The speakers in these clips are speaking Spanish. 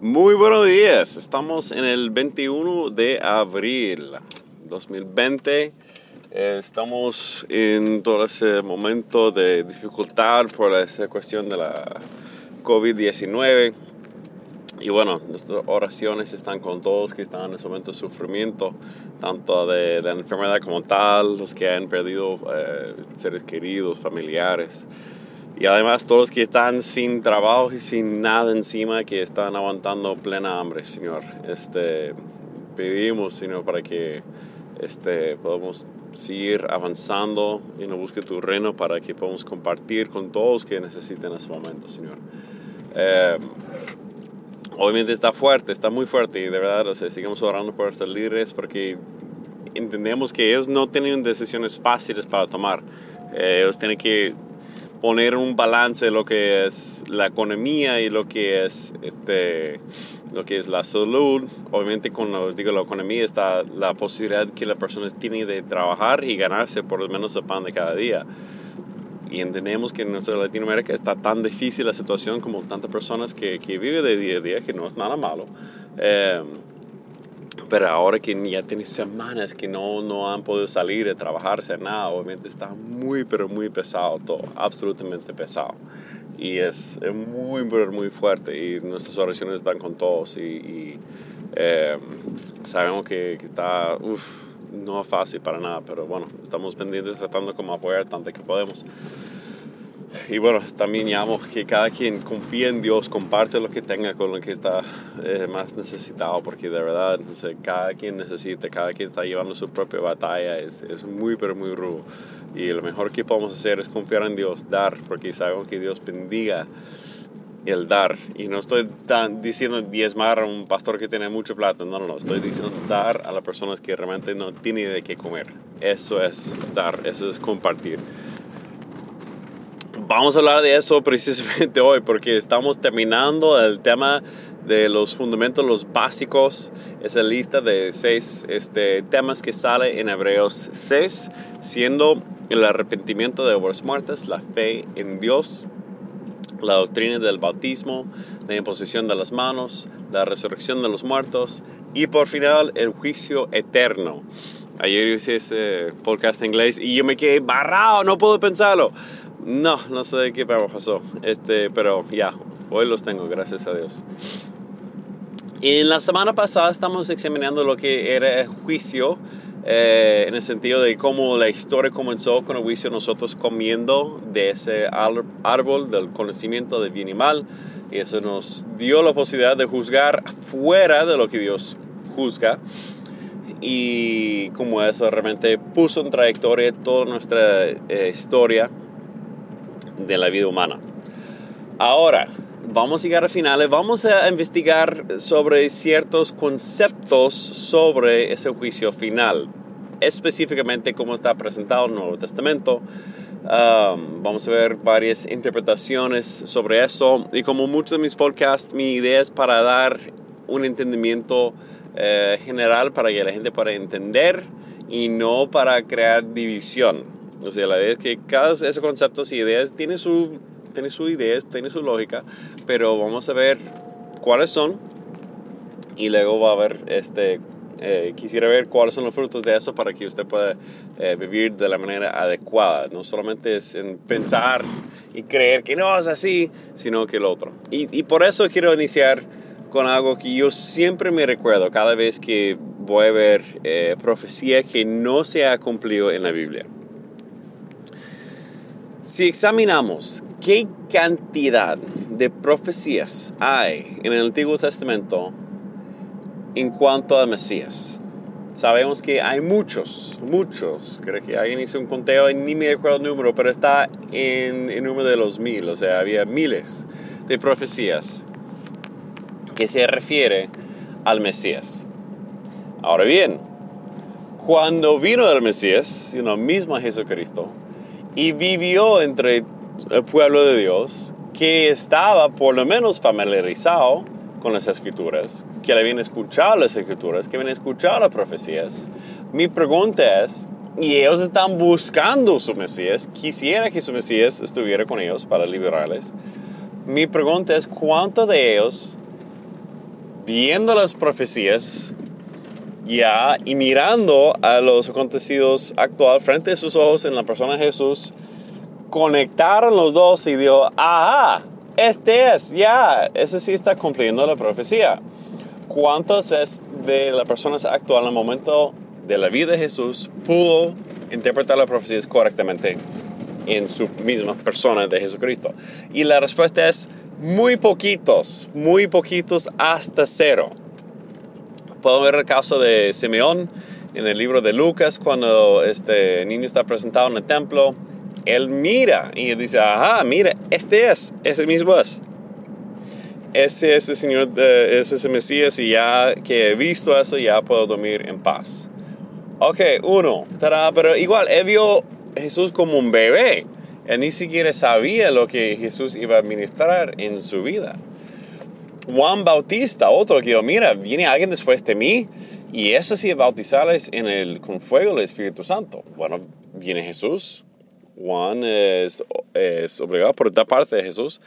Muy buenos días, estamos en el 21 de abril 2020. Eh, estamos en todo ese momento de dificultad por esa cuestión de la COVID-19. Y bueno, nuestras oraciones están con todos que están en ese momento de sufrimiento, tanto de, la enfermedad como tal, los que han perdido eh, seres queridos, familiares. Y además todos los que están sin trabajo y sin nada encima, que están aguantando plena hambre, Señor. Este, pedimos, Señor, para que este, podamos seguir avanzando y nos busque tu reino para que podamos compartir con todos que necesiten en ese momento, Señor. Eh, obviamente está fuerte, está muy fuerte y de verdad, o sea, sigamos orando por estos líderes porque entendemos que ellos no tienen decisiones fáciles para tomar. Eh, ellos tienen que poner un balance de lo que es la economía y lo que es este lo que es la salud. Obviamente con digo la economía está la posibilidad que la persona tiene de trabajar y ganarse por lo menos el pan de cada día. Y entendemos que en nuestra Latinoamérica está tan difícil la situación como tantas personas que, que viven de día a día que no es nada malo. Eh, pero ahora que ya tiene semanas que no, no han podido salir a trabajar, hacer nada, obviamente está muy, pero muy pesado todo, absolutamente pesado. Y es, muy, pero muy fuerte y nuestras oraciones están con todos y, eh, sabemos que, que está, uff, no es fácil para nada, pero bueno, estamos pendientes tratando como apoyar tanto que podemos. Y bueno, también llamo que cada quien confíe en Dios, comparte lo que tenga con lo que está eh, más necesitado, porque de verdad, no sé, cada quien necesita, cada quien está llevando su propia batalla, es, es, muy, pero muy rudo. Y lo mejor que podemos hacer es confiar en Dios, dar, porque sabemos que Dios bendiga el dar. Y no estoy tan diciendo diezmar a un pastor que tiene mucho plata, no, no, no, estoy diciendo dar a las personas que realmente no tienen de qué comer. Eso es dar, eso es compartir. Vamos a hablar de eso precisamente hoy porque estamos terminando el tema de los fundamentos, los básicos. Esa lista de seis este, temas que sale en Hebreos 6, siendo el arrepentimiento de obras muertas, la fe en Dios, la doctrina del bautismo, la imposición de las manos, la resurrección de los muertos y por final el juicio eterno. Ayer hice ese podcast en inglés y yo me quedé barrado, no puedo pensarlo. No, no sé de qué pasó. Este, pero ya, hoy los tengo, gracias a Dios. En la semana pasada estamos examinando lo que era el juicio, eh, en el sentido de cómo la historia comenzó con el juicio, nosotros comiendo de ese árbol del conocimiento de bien y mal. Y eso nos dio la posibilidad de juzgar fuera de lo que Dios juzga. Y como eso realmente puso en trayectoria toda nuestra eh, historia de la vida humana. Ahora, vamos a llegar a finales, vamos a investigar sobre ciertos conceptos sobre ese juicio final, específicamente cómo está presentado en el Nuevo Testamento. Um, vamos a ver varias interpretaciones sobre eso y como muchos de mis podcasts, mi idea es para dar un entendimiento eh, general para que la gente pueda entender y no para crear división. O sea, la idea es que cada esos conceptos y ideas tiene su, tiene su ideas, tiene su lógica, pero vamos a ver cuáles son y luego va a ver, este, eh, quisiera ver cuáles son los frutos de eso para que usted pueda eh, vivir de la manera adecuada. No solamente es en pensar y creer que no es así, sino que el otro. Y, y por eso quiero iniciar con algo que yo siempre me recuerdo cada vez que voy a ver eh, profecía que no se ha cumplido en la Biblia. Si examinamos qué cantidad de profecías hay en el Antiguo Testamento en cuanto a Mesías, sabemos que hay muchos, muchos. Creo que alguien hizo un conteo, ni me acuerdo el número, pero está en el número de los mil, o sea, había miles de profecías que se refiere al Mesías. Ahora bien, cuando vino el Mesías, el mismo Jesucristo, y vivió entre el pueblo de Dios que estaba por lo menos familiarizado con las escrituras, que le habían escuchado las escrituras, que habían escuchado las profecías. Mi pregunta es, y ellos están buscando su Mesías, quisiera que su Mesías estuviera con ellos para liberarles. Mi pregunta es, ¿cuántos de ellos viendo las profecías ya y mirando a los acontecidos actual frente a sus ojos en la persona de Jesús, conectaron los dos y dio, ajá, este es, ya, ese sí está cumpliendo la profecía. ¿Cuántos es de la persona actual en el momento de la vida de Jesús pudo interpretar las profecías correctamente en su misma persona de Jesucristo? Y la respuesta es muy poquitos, muy poquitos hasta cero. Puedo ver el caso de Simeón en el libro de Lucas cuando este niño está presentado en el templo. Él mira y dice, ajá, mira, este es, ese mismo es. Ese es el Señor, ese es el Mesías y ya que he visto eso ya puedo dormir en paz. Ok, uno, pero igual, él vio Jesús como un bebé. Él ni siquiera sabía lo que Jesús iba a ministrar en su vida. Juan Bautista, otro que dijo, mira, viene alguien después de mí y eso sí, bautizarles en el, con fuego del Espíritu Santo. Bueno, viene Jesús. Juan es, es obligado por esta parte de Jesús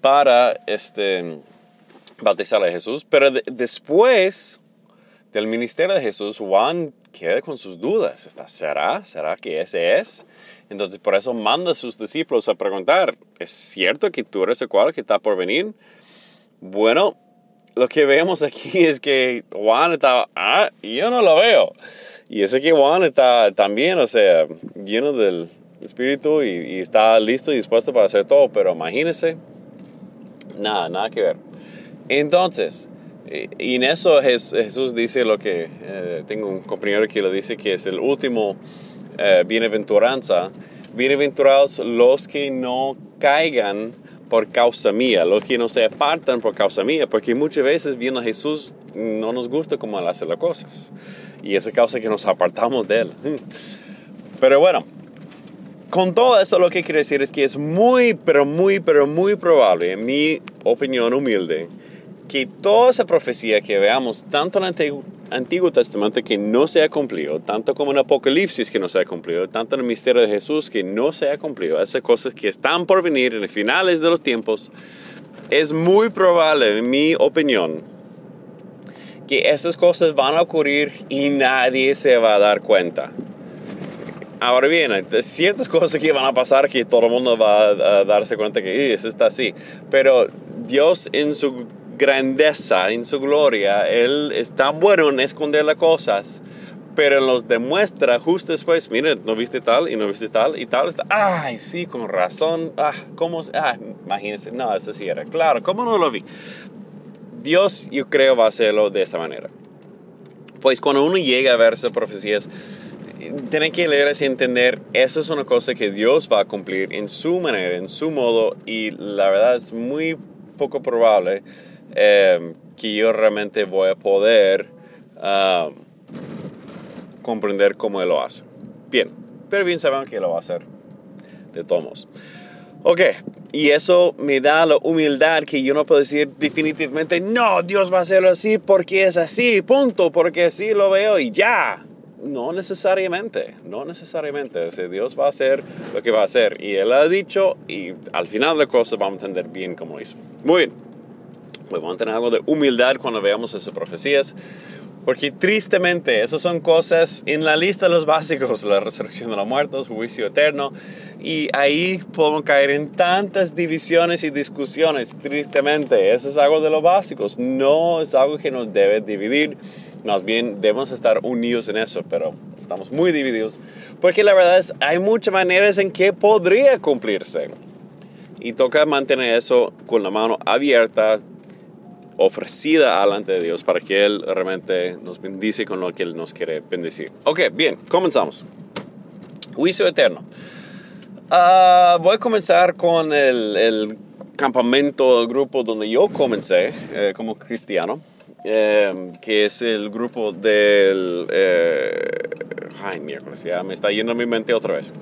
para este, bautizar a Jesús. Pero después del ministerio de Jesús, Juan queda con sus dudas. ¿Será? ¿Será que ese es? Entonces por eso manda a sus discípulos a preguntar, ¿es cierto que tú eres el cual que está por venir? Bueno, lo que vemos aquí es que Juan está, ah, yo no lo veo. Y ese que Juan está también, o sea, lleno del Espíritu y, está listo y dispuesto para hacer todo, pero imagínense, nada, nada que ver. Entonces, y en eso Jesús dice lo que, eh, tengo un compañero que lo dice que es el último eh, bienaventuranza. Bienaventurados los que no caigan por causa mía, los que no se apartan por causa mía, porque muchas veces viendo a Jesús no nos gusta cómo él hace las cosas. Y esa causa que nos apartamos de él. Pero bueno, con todo eso lo que quiero decir es que es muy, pero muy, pero muy probable, en mi opinión humilde, que toda esa profecía que veamos, tanto en el Antiguo, Testamento que no se ha cumplido, tanto como en Apocalipsis que no se ha cumplido, tanto en el misterio de Jesús que no se ha cumplido, esas cosas que están por venir en los finales de los tiempos, es muy probable, en mi opinión, que esas cosas van a ocurrir y nadie se va a dar cuenta. Ahora bien, hay ciertas cosas que van a pasar que todo el mundo va a darse cuenta que eso está así, pero Dios en su grandeza, en su gloria. Él es tan bueno en esconder las cosas, pero los demuestra justo después. Miren, no viste tal y no viste tal y tal. Ay, sí, con razón. Ah, ¿cómo? Ah, imagínense. No, eso sí era. Claro, ¿cómo no lo vi? Dios, yo creo, va a hacerlo de esta manera. Pues cuando uno llega a ver esas profecías, tiene que leer y entender, esa es una cosa que Dios va a cumplir en su manera, en su modo, y la verdad es muy poco probable Em, que yo realmente voy a poder comprender cómo él lo hace. Bien, pero bien sabemos que lo va a hacer de todos Ok, y eso me da la humildad que yo no puedo decir definitivamente, no, Dios va a hacerlo así porque es así, punto, porque así lo veo y ya. No necesariamente, no necesariamente. O Dios va a hacer lo que va a hacer. Y Él ha dicho y al final la cosa vamos a entender bien cómo hizo. Muy bien pues vamos a tener algo de humildad cuando veamos esas profecías. Porque tristemente, esas son cosas en la lista de los básicos, la resurrección de los muertos, juicio eterno, y ahí podemos caer en tantas divisiones y discusiones, tristemente. Eso es algo de los básicos, no es algo que nos debe dividir, más bien debemos estar unidos en eso, pero estamos muy divididos, porque la verdad es, hay muchas maneras en que podría cumplirse. Y toca mantener eso con la mano abierta, ofrecida delante de Dios para que Él realmente nos bendice con lo que Él nos quiere bendecir. Ok, bien, comenzamos. Juicio eterno. Ah, voy a comenzar con el, el, campamento, el grupo donde yo comencé eh, como cristiano, eh, que es el grupo del... Eh, ay, miércoles, ya me está yendo mi mente otra vez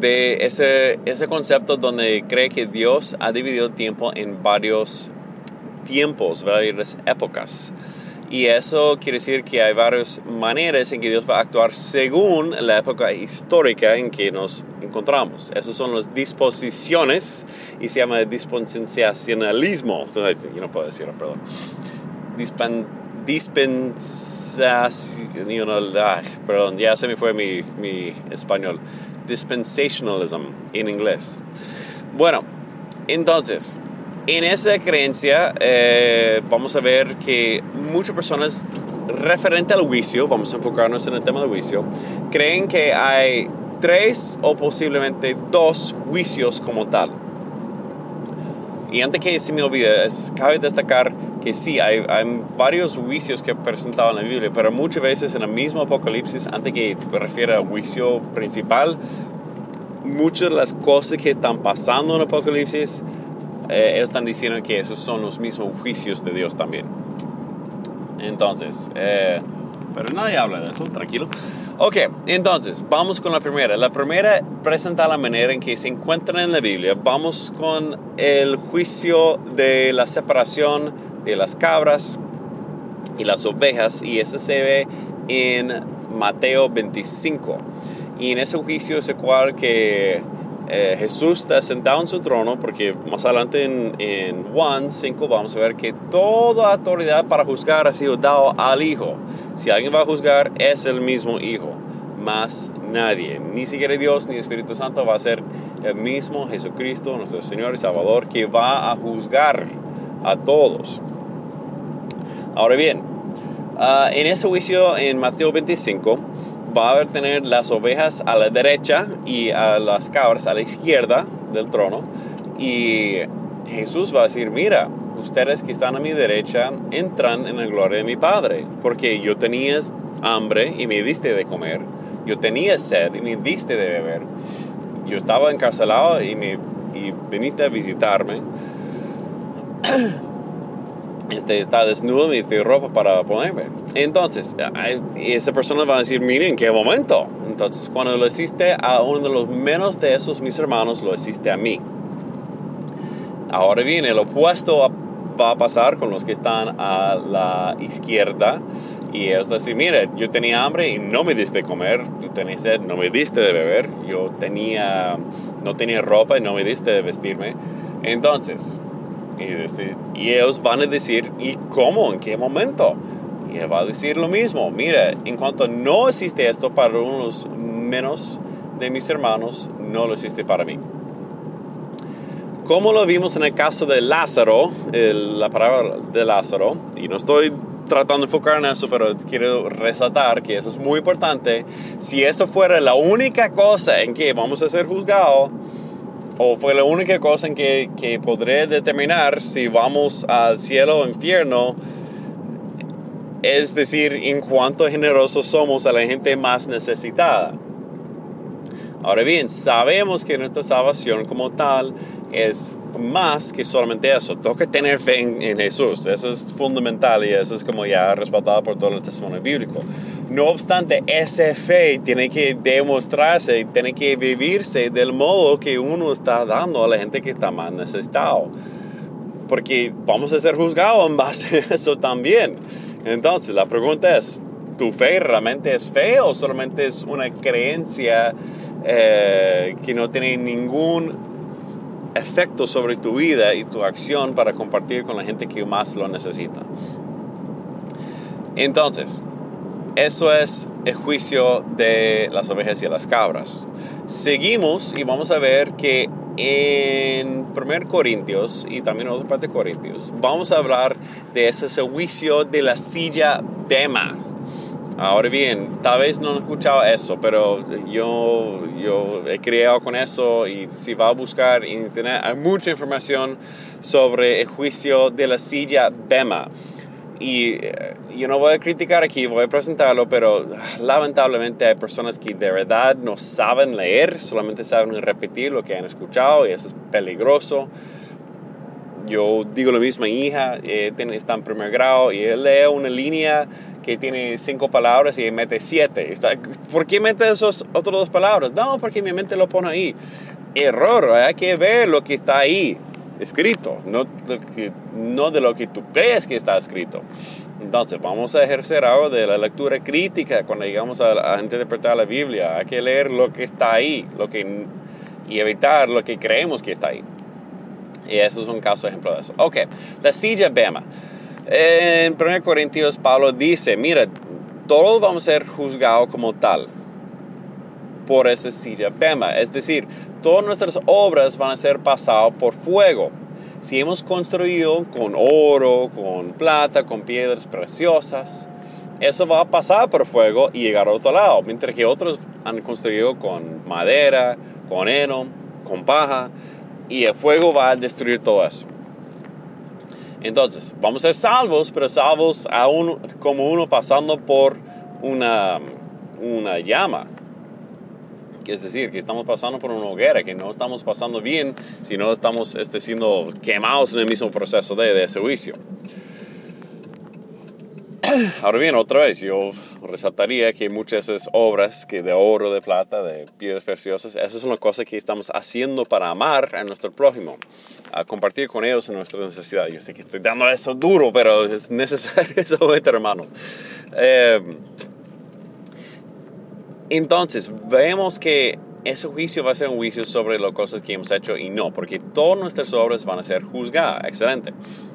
de ese, ese concepto donde cree que Dios ha dividido tiempo en varios tiempos, varias épocas. Y eso quiere decir que hay varias maneras en que Dios va a actuar según la época histórica en que nos encontramos. Esas son las disposiciones y se llama dispensacionalismo. Yo no puedo decirlo, perdón. Dispen, dispensación, perdón, ya se me fue mi, mi español. Dispensationalism en inglés. Bueno, entonces, en esa creencia eh, vamos a ver que muchas personas referente al juicio, vamos a enfocarnos en el tema del juicio, creen que hay tres o posiblemente dos juicios como tal. Y antes que se me olvide, cabe destacar que sí, hay, hay, varios juicios que presentaban en la Biblia, pero muchas veces en el mismo Apocalipsis, antes que refiere al juicio principal, muchas de las cosas que están pasando en el Apocalipsis eh, ellos están diciendo que esos son los mismos juicios de Dios también. Entonces, eh, pero nadie habla de eso, tranquilo. Ok, entonces, vamos con la primera. La primera presenta la manera en que se encuentran en la Biblia. Vamos con el juicio de la separación de las cabras y las ovejas, y ese se ve en Mateo 25. Y en ese juicio es el cual que eh, Jesús está sentado en su trono, porque más adelante en, en Juan 5 vamos a ver que toda autoridad para juzgar ha sido dado al Hijo. Si alguien va a juzgar, es el mismo Hijo, más nadie. Ni siquiera Dios ni Espíritu Santo va a ser el mismo Jesucristo, nuestro Señor y Salvador, que va a juzgar a todos. Ahora bien, ah, en ese juicio en Mateo 25, va a tener las ovejas a la derecha y a las cabras a la izquierda del trono. Y Jesús va a decir, mira, ustedes que están a mi derecha entran en la gloria de mi Padre, porque yo tenía hambre y me diste de comer, yo tenía sed y me diste de beber, yo estaba encarcelado y, me, y viniste a visitarme. este, está desnudo este ropa para ponerme. Entonces, esa persona va a decir, miren, ¿en qué momento? Entonces, cuando lo hiciste a uno de los menos de esos mis hermanos, lo hiciste a mí. Ahora bien, el opuesto va a pasar con los que están a la izquierda. Y ellos decir, mire, yo tenía hambre y no me diste comer, yo tenía sed, no me diste de beber, yo tenía, no tenía ropa y no me diste de vestirme. Entonces, este, y, ellos van a decir, ¿y cómo? ¿En qué momento? Y va a decir lo mismo. Mira, en cuanto no existe esto para unos menos de mis hermanos, no lo existe para mí. Como lo vimos en el caso de Lázaro, la palabra de Lázaro, y no estoy tratando de enfocar en eso, pero quiero resaltar que eso es muy importante. Si eso fuera la única cosa en que vamos a ser juzgados, o fue la única cosa en que, que podré determinar si vamos al cielo o infierno, es decir, en cuánto generosos somos a la gente más necesitada. Ahora bien, sabemos que nuestra salvación como tal es más que solamente eso. Tengo que tener fe en, Jesús. Eso es fundamental y eso es como ya respaldado por todo el testimonio bíblico. No obstante, esa fe tiene que demostrarse tiene que vivirse del modo que uno está dando a la gente que está más necesitado. Porque vamos a ser juzgados en base a eso también. Entonces, la pregunta es, ¿tu fe realmente es fe o solamente es una creencia eh, que no tiene ningún efecto sobre tu vida y tu acción para compartir con la gente que más lo necesita. Entonces, eso es el juicio de las ovejas y las cabras. Seguimos y vamos a ver que en 1 Corintios y también en otra parte de Corintios vamos a hablar de ese juicio de la silla Dema Ahora bien, tal vez no he escuchado eso, pero yo, yo he creado con eso y si va a buscar en internet hay mucha información sobre el juicio de la silla Bema. Y eh, yo no voy a criticar aquí, voy a presentarlo, pero lamentablemente hay personas que de verdad no saben leer, solamente saben repetir lo que han escuchado y eso es peligroso yo digo lo mismo, mi hija eh, está en primer grado y él lee una línea que tiene cinco palabras y mete siete. ¿Por qué mete esas otras dos palabras? No, porque mi mente lo pone ahí. Error, hay que ver lo que está ahí. escrito, no, no de lo que tú crees que está escrito. Entonces, vamos a ejercer algo de la lectura crítica cuando llegamos a, a interpretar la Biblia. Hay que leer lo que está ahí lo que, y evitar lo que creemos que está ahí. Y eso es un caso ejemplo de eso. Ok, la silla Bema. En 1 Corintios, Pablo dice, mira, todos vamos a ser juzgados como tal por esa silla Bema. Es decir, todas nuestras obras van a ser pasadas por fuego. Si hemos construido con oro, con plata, con piedras preciosas, eso va a pasar por fuego y llegar a otro lado. Mientras que otros han construido con madera, con heno, con paja, y el fuego va a destruir todo eso. Entonces, vamos a ser salvos, pero salvos como uno pasando por una, una llama. Es decir, que estamos pasando por una hoguera, que no estamos pasando bien, sino estamos este, siendo quemados en el mismo proceso de, de ese. Ahora bien, otra vez, yo resaltaría que muchas de esas obras que de oro, de plata, de piedras preciosas, eso es una cosa que estamos haciendo para amar a nuestro prójimo, a compartir con ellos en nuestra necesidad. Yo sé que estoy dando eso duro, pero es necesario eso, hermanos. Eh, entonces, vemos que ese juicio va a ser un juicio sobre las cosas que hemos hecho y no, porque todas nuestras obras van a ser juzgadas. Excelente.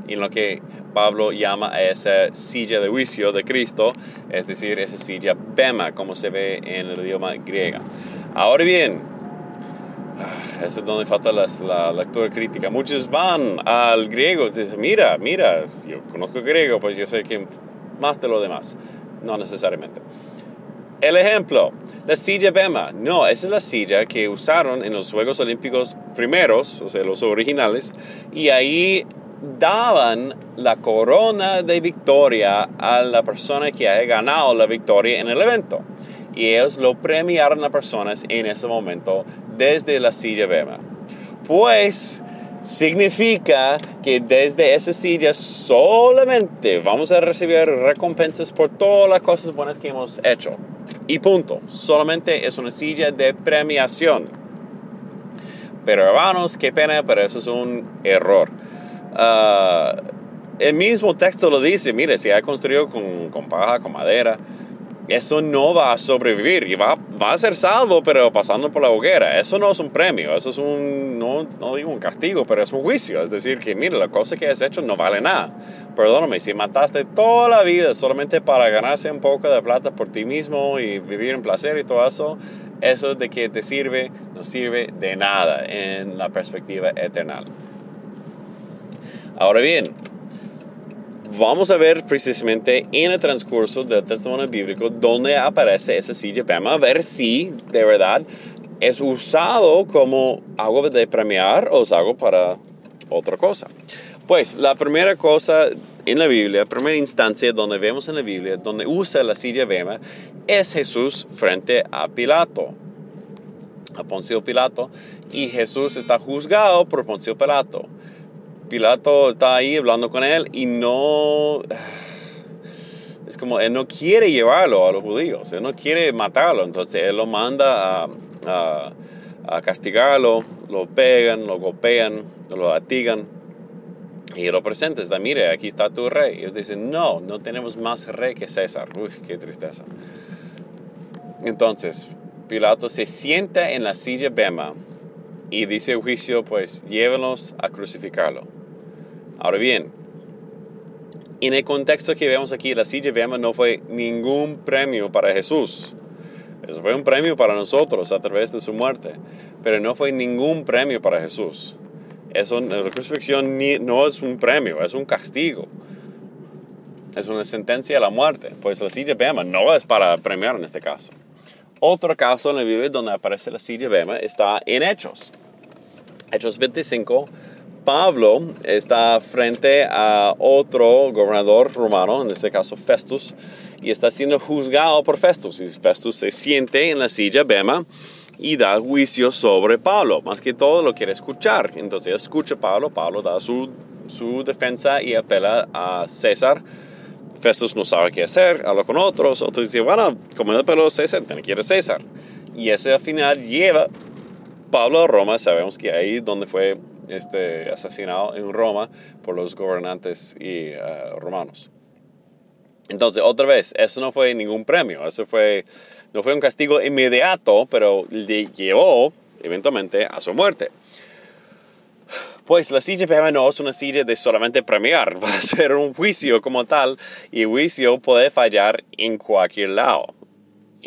Y lo que Pablo llama a esa silla de juicio de Cristo, es decir, esa silla bema, como se ve en el idioma griego. Ahora bien, ah, ese es donde falta la, lectura crítica. Muchos van al griego y dicen, mira, mira, yo conozco griego, pues yo sé que más de lo demás. No necesariamente. El ejemplo, la silla Bema. No, esa es la silla que usaron en los Juegos Olímpicos primeros, o sea, los originales, y ahí daban la corona de victoria a la persona que haya ganado la victoria en el evento. Y ellos lo premiaron a personas en ese momento desde la silla Bema. Pues significa que desde esa silla solamente vamos a recibir recompensas por todas las cosas buenas que hemos hecho. Y punto. Solamente es una silla de premiación. Pero hermanos, qué pena, pero eso es un error. Ah, el mismo texto lo dice, mire, si hay construido con, con paja, con madera, eso no va a sobrevivir y va, va, a ser salvo, pero pasando por la hoguera. Eso no es un premio, eso es un, no, no, digo un castigo, pero es un juicio. Es decir, que mire, la cosa que has hecho no vale nada. Perdóname, si mataste toda la vida solamente para ganarse un poco de plata por ti mismo y vivir en placer y todo eso, eso de que te sirve, no sirve de nada en la perspectiva eterna. Ahora bien, vamos a ver precisamente en el transcurso del testimonio bíblico donde aparece esa silla Vamos a ver si de verdad es usado como algo de premiar o es algo para otra cosa. Pues la primera cosa en la Biblia, primera instancia donde vemos en la Biblia, donde usa la silla Bema, es Jesús frente a Pilato, a Poncio Pilato, y Jesús está juzgado por Poncio Pilato. Pilato está ahí hablando con él y no... Es como, él no quiere llevarlo a los judíos, él no quiere matarlo, entonces él lo manda a, a, castigarlo, lo pegan, lo golpean, lo atigan y lo presenta, está, mire, aquí está tu rey. Y ellos dicen, no, no tenemos más rey que César. Uy, qué tristeza. Entonces, Pilato se sienta en la silla Bema y dice juicio, pues llévenos a crucificarlo. Ahora bien, en el contexto que vemos aquí, la silla Bema no fue ningún premio para Jesús. Eso fue un premio para nosotros a través de su muerte, pero no fue ningún premio para Jesús. Eso, la crucifixión no es un premio, es un castigo. Es una sentencia a la muerte. Pues la silla Bema no es para premiar en este caso. Otro caso en la Biblia donde aparece la silla Bema está en Hechos. Hechos 25, Pablo está frente a otro gobernador romano, en este caso Festus, y está siendo juzgado por Festus. Y Festus se siente en la silla Bema y da juicio sobre Pablo. Más que todo lo quiere escuchar. Entonces escucha a Pablo, Pablo da su, su defensa y apela a César Festus no sabe qué hacer, habla con otros, otros dicen, bueno, como el pelo César, tiene que César. Y ese al final lleva Pablo a Roma, sabemos que ahí donde fue este, asesinado en Roma por los gobernantes y, uh, romanos. Entonces, otra vez, eso no fue ningún premio, eso fue, no fue un castigo inmediato, pero le llevó eventualmente a su muerte. Pues la Bema no es una silla de solamente premiar, va a ser un juicio como tal y el juicio puede fallar en cualquier lado.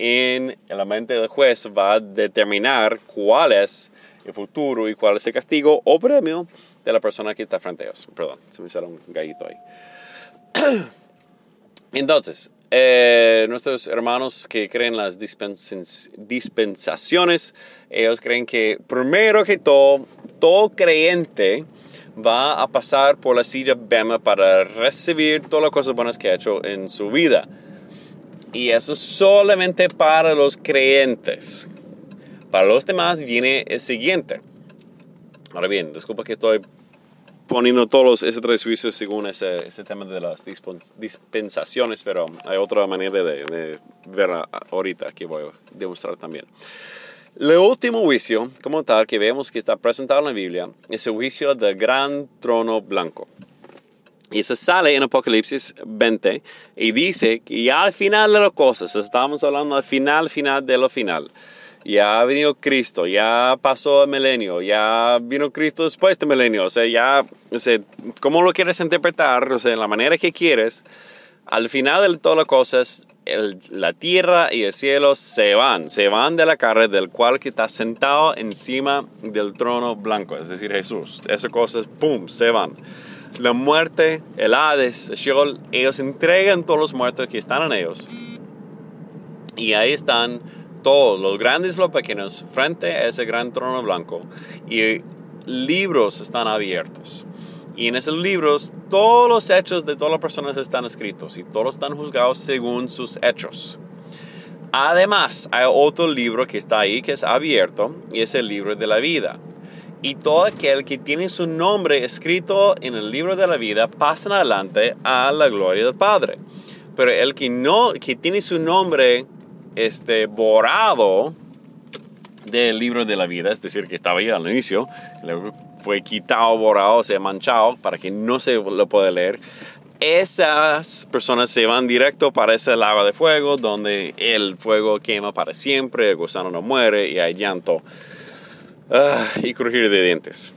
En la mente del juez va a determinar cuál es el futuro y cuál es el castigo o premio de la persona que está frente a ellos. Perdón, se me salió un gallito ahí. Entonces, eh, nuestros hermanos que creen las dispensaciones, ellos creen que primero que todo, todo creyente va a pasar por la silla Bema para recibir todas las cosas buenas que ha hecho en su vida. Y eso solamente para los creyentes. Para los demás viene el siguiente. Ahora bien, disculpa que estoy poniendo todos esos tres juicios según ese, ese, tema de las dispensaciones, pero hay otra manera de, de ahorita que voy a demostrar también. El último juicio, como tal, que vemos que está presentado en la Biblia, es el juicio del gran trono blanco. Y eso sale en Apocalipsis 20 y dice que ya al final de las cosas, estamos hablando al final, final de lo final ya ha venido Cristo, ya pasó el milenio, ya vino Cristo después del milenio, o sea, ya, o sea, ¿cómo lo quieres interpretar? O sea, la manera que quieres, al final de todas las cosas, la tierra y el cielo se van, se van de la carne del cual que está sentado encima del trono blanco, es decir, Jesús. Esas cosas, ¡pum!, se van. La muerte, el Hades, el Sheol, ellos entregan todos los muertos que están en ellos. Y ahí están todos, los grandes y los pequeños, frente a ese gran trono blanco. Y libros están abiertos. Y en esos libros todos los hechos de todas las personas están escritos y todos están juzgados según sus hechos. Además, hay otro libro que está ahí que es abierto y es el libro de la vida. Y todo aquel que tiene su nombre escrito en el libro de la vida pasa adelante a la gloria del Padre. Pero el que no, que tiene su nombre este, borrado del libro de la vida, es decir, que estaba ahí al inicio, fue quitado, borrado, se ha manchado para que no se lo pueda leer. Esas personas se van directo para ese lava de fuego donde el fuego quema para siempre, el gusano no muere y hay llanto ah, y crujir de dientes.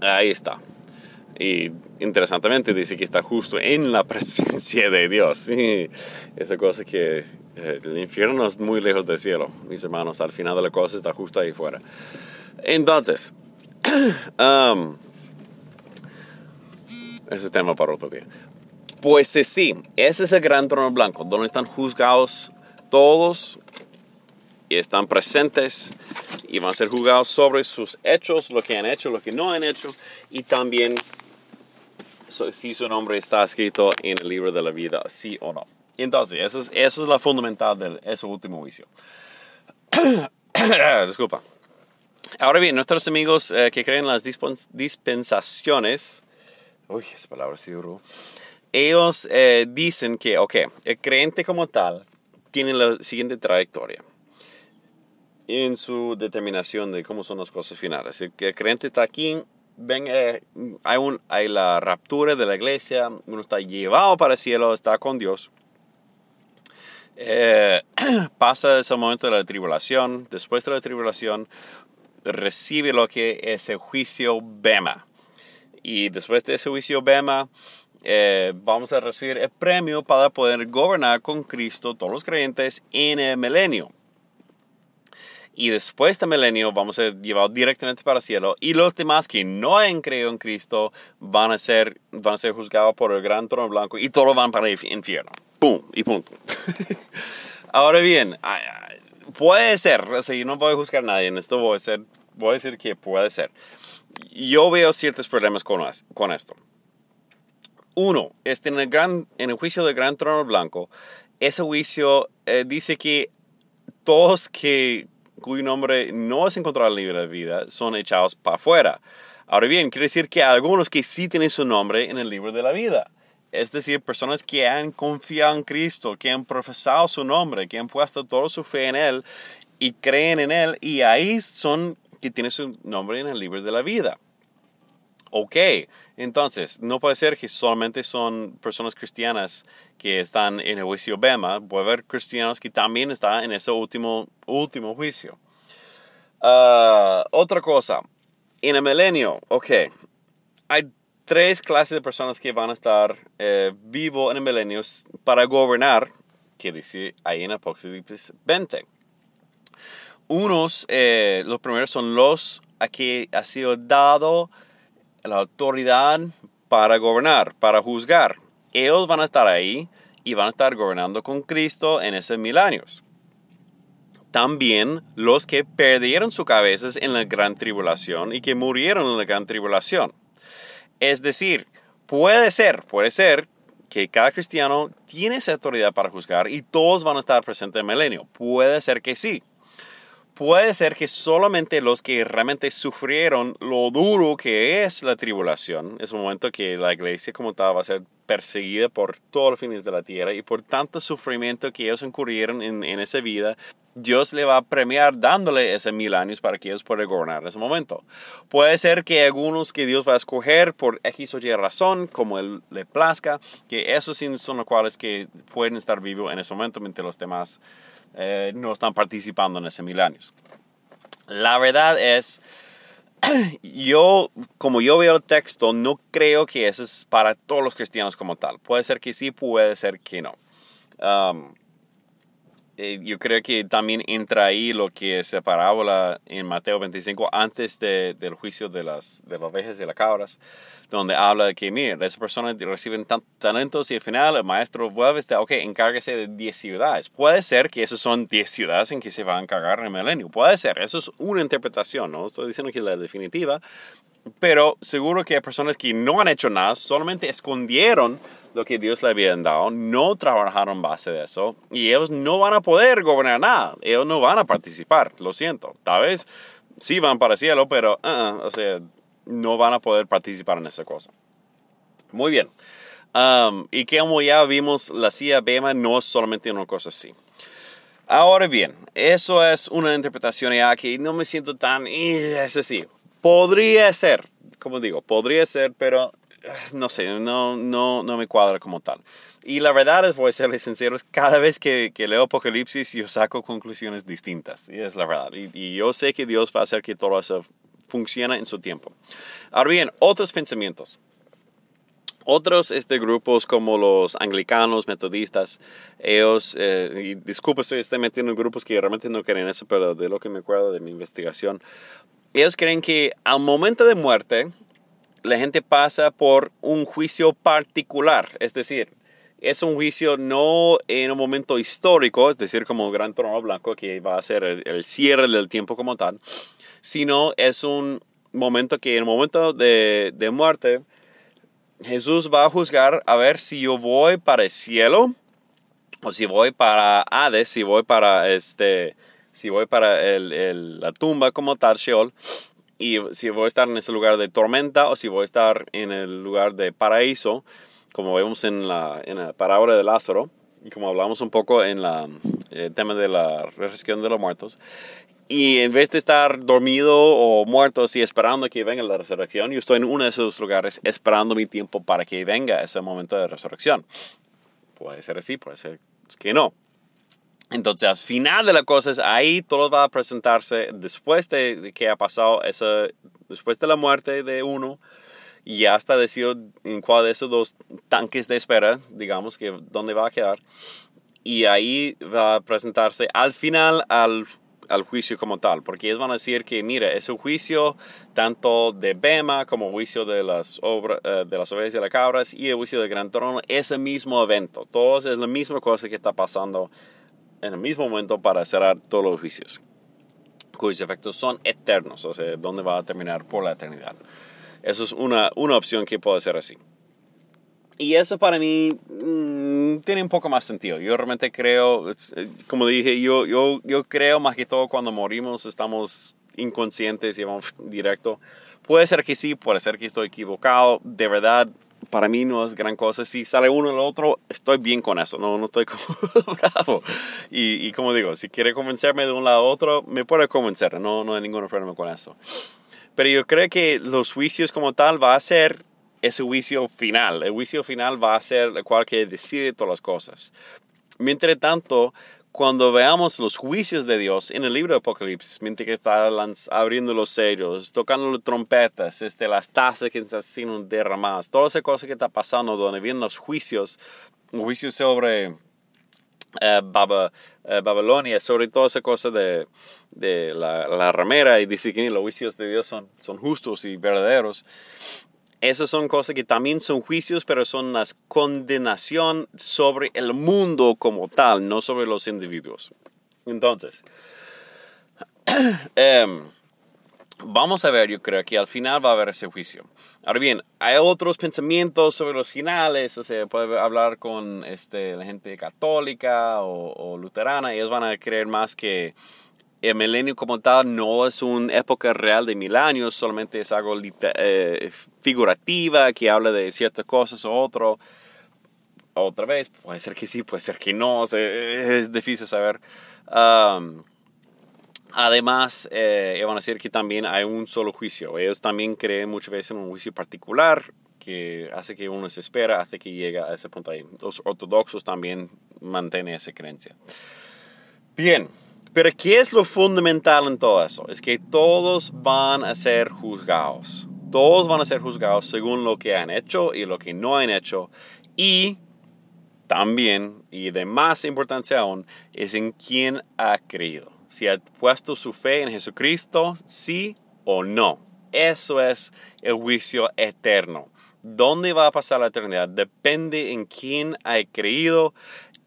Ahí está. Y interesantemente dice que está justo en la presencia de Dios. esa cosa que eh, el infierno es muy lejos del cielo, mis hermanos. Al final de la cosa está justo ahí fuera. Entonces, um, ese tema para otro día. Pues sí, ese es el gran trono blanco, donde están juzgados todos y están presentes y van a ser juzgados sobre sus hechos, lo que han hecho, lo que no han hecho y también si su nombre está escrito en el libro de la vida, sí o no. Entonces, esa es, es la fundamental de ese último juicio. Disculpa. Ahora bien, nuestros amigos eh, que creen en las dispensaciones, uy, esa palabra sí, ellos eh, dicen que, ok, el creyente como tal tiene la siguiente trayectoria en su determinación de cómo son las cosas finales. El, creyente está aquí ven, eh, hay, un, hay la raptura de la iglesia, uno está llevado para el cielo, está con Dios. Eh, pasa ese momento de la tribulación, después de la tribulación recibe lo que es el juicio Bema. Y después de ese juicio Bema, eh, vamos a recibir el premio para poder gobernar con Cristo todos los creyentes en el milenio. Y después de milenio vamos a ser llevados directamente para el cielo. Y los demás que no han creído en Cristo van a ser, van a ser juzgados por el gran trono blanco y todos van para el infierno. ¡Pum! Y punto. Ahora bien, puede ser, o sea, yo no voy a juzgar a nadie en esto, voy a, ser, voy a decir que puede ser. Yo veo ciertos problemas con, con esto. Uno, este, en, el gran, en el juicio del gran trono blanco, ese juicio eh, dice que todos que cuyo nombre no es encontrado en el libro de vida son echados para afuera. Ahora bien, quiere decir que algunos que sí tienen su nombre en el libro de la vida. Es decir, personas que han confiado en Cristo, que han profesado su nombre, que han puesto toda su fe en Él y creen en Él y ahí son que tiene su nombre en el libro de la vida. Ok, entonces, no puede ser que solamente son personas cristianas que están en el juicio Bema, puede haber cristianos que también están en ese último, último juicio. Ah, otra cosa, en el milenio, ok, hay tres clases de personas que van a estar eh, vivos en el milenio para gobernar, que dice ahí en Apocalipsis 20. Unos, eh, los primeros son los a que ha sido dado la autoridad para gobernar, para juzgar. Ellos van a estar ahí y van a estar gobernando con Cristo en esos mil años. También los que perdieron sus cabezas en la gran tribulación y que murieron en la gran tribulación. Es decir, puede ser, puede ser que cada cristiano tiene esa autoridad para juzgar y todos van a estar presentes en el milenio. Puede ser que sí puede ser que solamente los que realmente sufrieron lo duro que es la tribulación, es un momento que la iglesia como tal va a ser perseguida por todos los fines de la tierra y por tanto sufrimiento que ellos incurrieron en, en esa vida, Dios le va a premiar dándole ese mil años para que ellos puedan gobernar en ese momento. Puede ser que algunos que Dios va a escoger por X o Y razón, como Él le plazca, que esos son los cuales que pueden estar vivos en ese momento, mientras los demás eh, no están participando en ese mil años. La verdad es, yo, como yo veo el texto, no creo que eso es para todos los cristianos como tal. Puede ser que sí, puede ser que no. Um, eh, yo creo que también entra ahí lo que la parábola en Mateo 25 antes de, del juicio de las, de las ovejas y las cabras, donde habla de que, mira, esas personas reciben talentos y al final el maestro vuelve decir, ok, encárguese de 10 ciudades. Puede ser que esas son 10 ciudades en que se va a encargar en el milenio. Puede ser, eso es una interpretación, no estoy diciendo que es la definitiva, pero seguro que hay personas que no han hecho nada, solamente escondieron lo que Dios le había dado, no trabajaron base de eso y ellos no van a poder gobernar nada, ellos no van a participar, lo siento. Tal vez sí van para el cielo, pero uh, o sea, no van a poder participar en esa cosa. Muy bien. Um, y como ya vimos, la CIA Bema no es solamente una cosa así. Ahora bien, eso es una interpretación ya que no me siento tan... Es así. Podría ser, como digo, podría ser, pero no sé, no, no, no me cuadra como tal. Y la verdad es, voy a serles sinceros, cada vez que, que, leo Apocalipsis yo saco conclusiones distintas, y es la verdad. Y, yo sé que Dios va a hacer que todo eso funcione en su tiempo. Ahora bien, otros pensamientos. Otros este, grupos como los anglicanos, metodistas, ellos, eh, y disculpe, estoy metiendo en grupos que realmente no creen eso, pero de lo que me acuerdo de mi investigación, ellos creen que al momento de muerte, la gente pasa por un juicio particular, es decir, es un juicio no en un momento histórico, es decir, como Gran Trono Blanco, que va a ser el, cierre del tiempo como tal, sino es un momento que en el momento de, de muerte, Jesús va a juzgar a ver si yo voy para el cielo o si voy para Hades, si voy para este, si voy para el, el, la tumba como tal, Sheol, y si voy a estar en ese lugar de tormenta o si voy a estar en el lugar de paraíso, como vemos en la, en la parábola de Lázaro, y como hablamos un poco en la, el eh, tema de la resurrección de los muertos. Y en vez de estar dormido o muerto así esperando que venga la resurrección, yo estoy en uno de esos lugares esperando mi tiempo para que venga ese momento de resurrección. Puede ser así, puede ser que no. Entonces, al final de las cosas, ahí todo va a presentarse después de, que ha pasado esa, después de la muerte de uno, y ya está decidido en cuál de esos dos tanques de espera, digamos, que dónde va a quedar. Y ahí va a presentarse al final al, al juicio como tal, porque ellos van a decir que, mira, ese juicio tanto de Bema como juicio de las, obras, eh, de las ovejas y las cabras y el juicio del gran trono es el mismo evento. Todos es la misma cosa que está pasando en el mismo momento para cerrar todos los juicios, cuyos efectos son eternos, o sea, dónde va a terminar por la eternidad. Eso es una, una opción que puede ser así. Y eso para mí mmm, tiene un poco más sentido. Yo realmente creo, eh, como dije, yo, yo, yo creo más que todo cuando morimos estamos inconscientes y vamos directo. Puede ser que sí, puede ser que estoy equivocado. De verdad, para mí no es gran cosa. Si sale uno el otro, estoy bien con eso, no, no estoy como bravo. Y, y, como digo, si quiere convencerme de un lado a otro, me puede convencer, no, no hay ningún problema con eso. Pero yo creo que los juicios como tal va a ser ese juicio final. El juicio final va a ser el cual que decide todas las cosas. Mientras tanto, cuando veamos los juicios de Dios en el libro de Apocalipsis, mientras que está abriendo los sellos, tocando las trompetas, este, las tazas que están siendo derramadas, todas esas cosas que está pasando, donde vienen los juicios, juicios sobre eh, eh, Babilonia, sobre todo esa cosa de, de la, la, ramera, y dice que los juicios de Dios son, son justos y verdaderos. Esas son cosas que también son juicios, pero son las condenación sobre el mundo como tal, no sobre los individuos. Entonces, em, vamos a ver, yo creo que al final va a haber ese juicio. Ahora bien, hay otros pensamientos sobre los finales, o sea, puede hablar con este, la gente católica o, o luterana, ellos van a creer más que el milenio como tal no es una época real de mil años, solamente es algo eh, figurativa que habla de ciertas cosas o otro. Otra vez, puede ser que sí, puede ser que no, es difícil saber. además, eh, van a decir que también hay un solo juicio. Ellos también creen muchas veces en un juicio particular que hace que uno se espera hasta que llega a ese punto ahí. Los ortodoxos también mantienen esa creencia. Bien, pero ¿qué es lo fundamental en todo eso? Es que todos van a ser juzgados. Todos van a ser juzgados según lo que han hecho y lo que no han hecho. Y también, y de más importancia aún, es en quién ha creído. Si ha puesto su fe en Jesucristo, sí o no. Eso es el juicio eterno. ¿Dónde va a pasar la eternidad? Depende en quién ha creído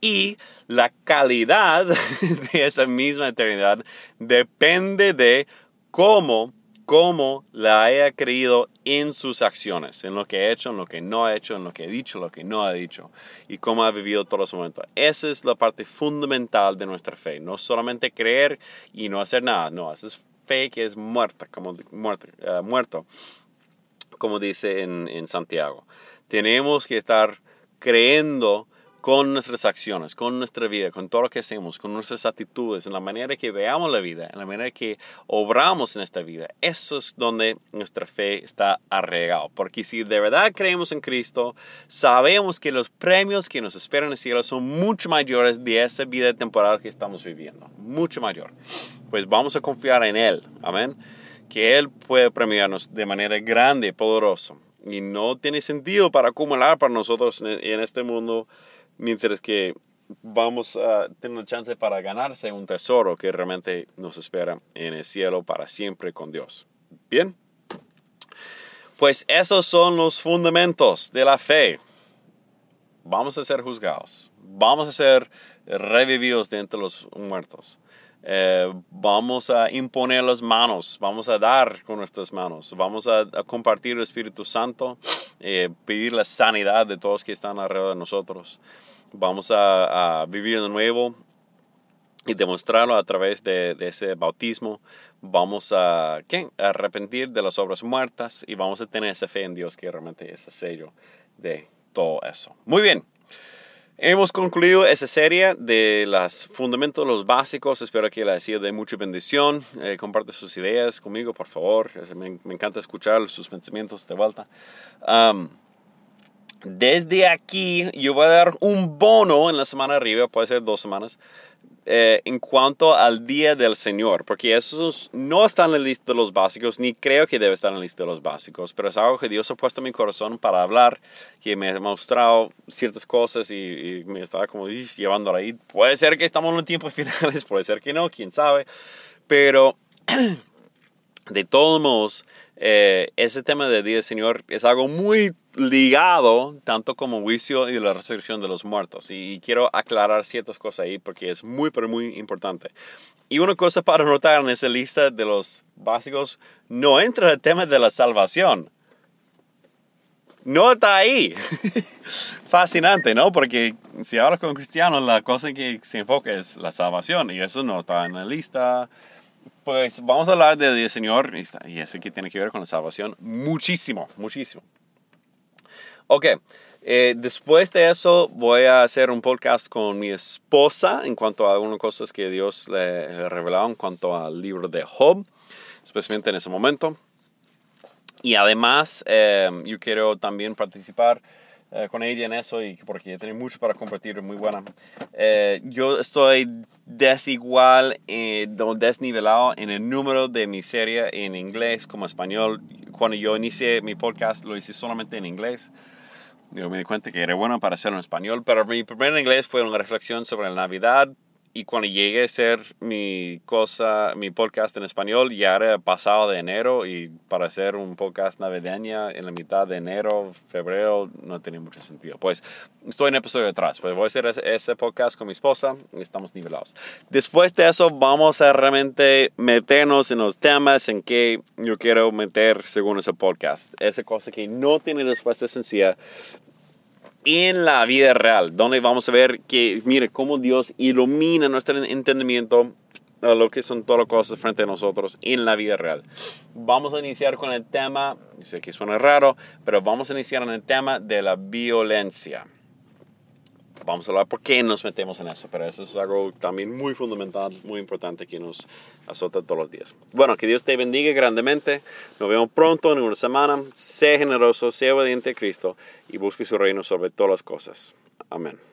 y la calidad de esa misma eternidad depende de cómo, cómo la haya creído en sus acciones, en lo que ha hecho, en lo que no ha hecho, en lo que ha dicho, lo que no ha dicho y cómo ha vivido todos los momentos. Esa es la parte fundamental de nuestra fe. No solamente creer y no hacer nada, no, esa es fe que es muerta, como uh, muerto, como dice en, en Santiago. Tenemos que estar creyendo con nuestras acciones, con nuestra vida, con todo lo que hacemos, con nuestras actitudes, en la manera que veamos la vida, en la manera que obramos en esta vida. Eso es donde nuestra fe está arraigada. Porque si de verdad creemos en Cristo, sabemos que los premios que nos esperan en el cielo son mucho mayores de esa vida temporal que estamos viviendo. Mucho mayor. Pues vamos a confiar en Él. Amén. Que Él puede premiarnos de manera grande, poderosa. Y no tiene sentido para acumular para nosotros en este mundo mientras que vamos a tener una chance para ganarse un tesoro que realmente nos espera en el cielo para siempre con Dios. Bien, pues esos son los fundamentos de la fe. Vamos a ser juzgados, vamos a ser revividos de entre los muertos. Eh, vamos a imponer las manos, vamos a dar con nuestras manos, vamos a, compartir el Espíritu Santo, eh, pedir la sanidad de todos que están alrededor de nosotros. Vamos a, vivir de nuevo y demostrarlo a través de, ese bautismo. Vamos a, ¿qué? arrepentir de las obras muertas y vamos a tener esa fe en Dios que realmente es el sello de todo eso. Muy bien. Hemos concluido esa serie de los fundamentos, los básicos. Espero que les haya de mucha bendición. Eh, comparte sus ideas conmigo, por favor. Me, encanta escuchar sus pensamientos de vuelta. desde aquí, yo voy a dar un bono en la semana arriba, puede ser dos semanas, eh, en cuanto al Día del Señor, porque eso no está en la lista de los básicos, ni creo que debe estar en la lista de los básicos, pero es algo que Dios ha puesto en mi corazón para hablar, que me ha mostrado ciertas cosas y, me estaba como llevando ahí. Puede ser que estamos en los tiempos finales, puede ser que no, quién sabe, pero de todos modos, eh, ese tema del Día del Señor es algo muy ligado tanto como juicio y la resurrección de los muertos. Y, quiero aclarar ciertas cosas ahí porque es muy, pero muy importante. Y una cosa para notar en esa lista de los básicos, no entra el tema de la salvación. No está ahí. Fascinante, ¿no? Porque si hablas con cristianos, la cosa que se enfoca es la salvación y eso no está en la lista. Pues vamos a hablar del Señor y eso que tiene que ver con la salvación muchísimo, muchísimo. Ok, eh, después de eso voy a hacer un podcast con mi esposa en cuanto a algunas cosas que Dios le reveló en cuanto al libro de Job, especialmente en ese momento. Y además eh, yo quiero también participar eh, con ella en eso y porque tiene mucho para compartir, muy buena. yo estoy desigual, desnivelado en el número de mi serie en inglés como español. Cuando yo inicié mi podcast lo hice solamente en inglés. Yo me di cuenta que era bueno para hacerlo en español, pero mi primer inglés fue una reflexión sobre la Navidad y cuando llegué a hacer mi cosa, mi podcast en español, ya era pasado de enero y para hacer un podcast navideño en la mitad de enero, febrero, no tenía mucho sentido. Pues estoy en episodio atrás, pues voy a hacer ese podcast con mi esposa y estamos nivelados. Después de eso vamos a realmente meternos en los temas en que yo quiero meter según ese podcast. Esa cosa que no tiene respuesta sencilla, en la vida real, donde vamos a ver que, mire, cómo Dios ilumina nuestro entendimiento a lo que son todas las cosas frente a nosotros en la vida real. Vamos a iniciar con el tema, sé que suena raro, pero vamos a iniciar en el tema de la violencia vamos a hablar por qué nos metemos en eso, pero eso es algo también muy fundamental, muy importante que nos azota todos los días. Bueno, que Dios te bendiga grandemente. Nos vemos pronto en una semana. Sé generoso, sé obediente a Cristo y busque su reino sobre todas las cosas. Amén.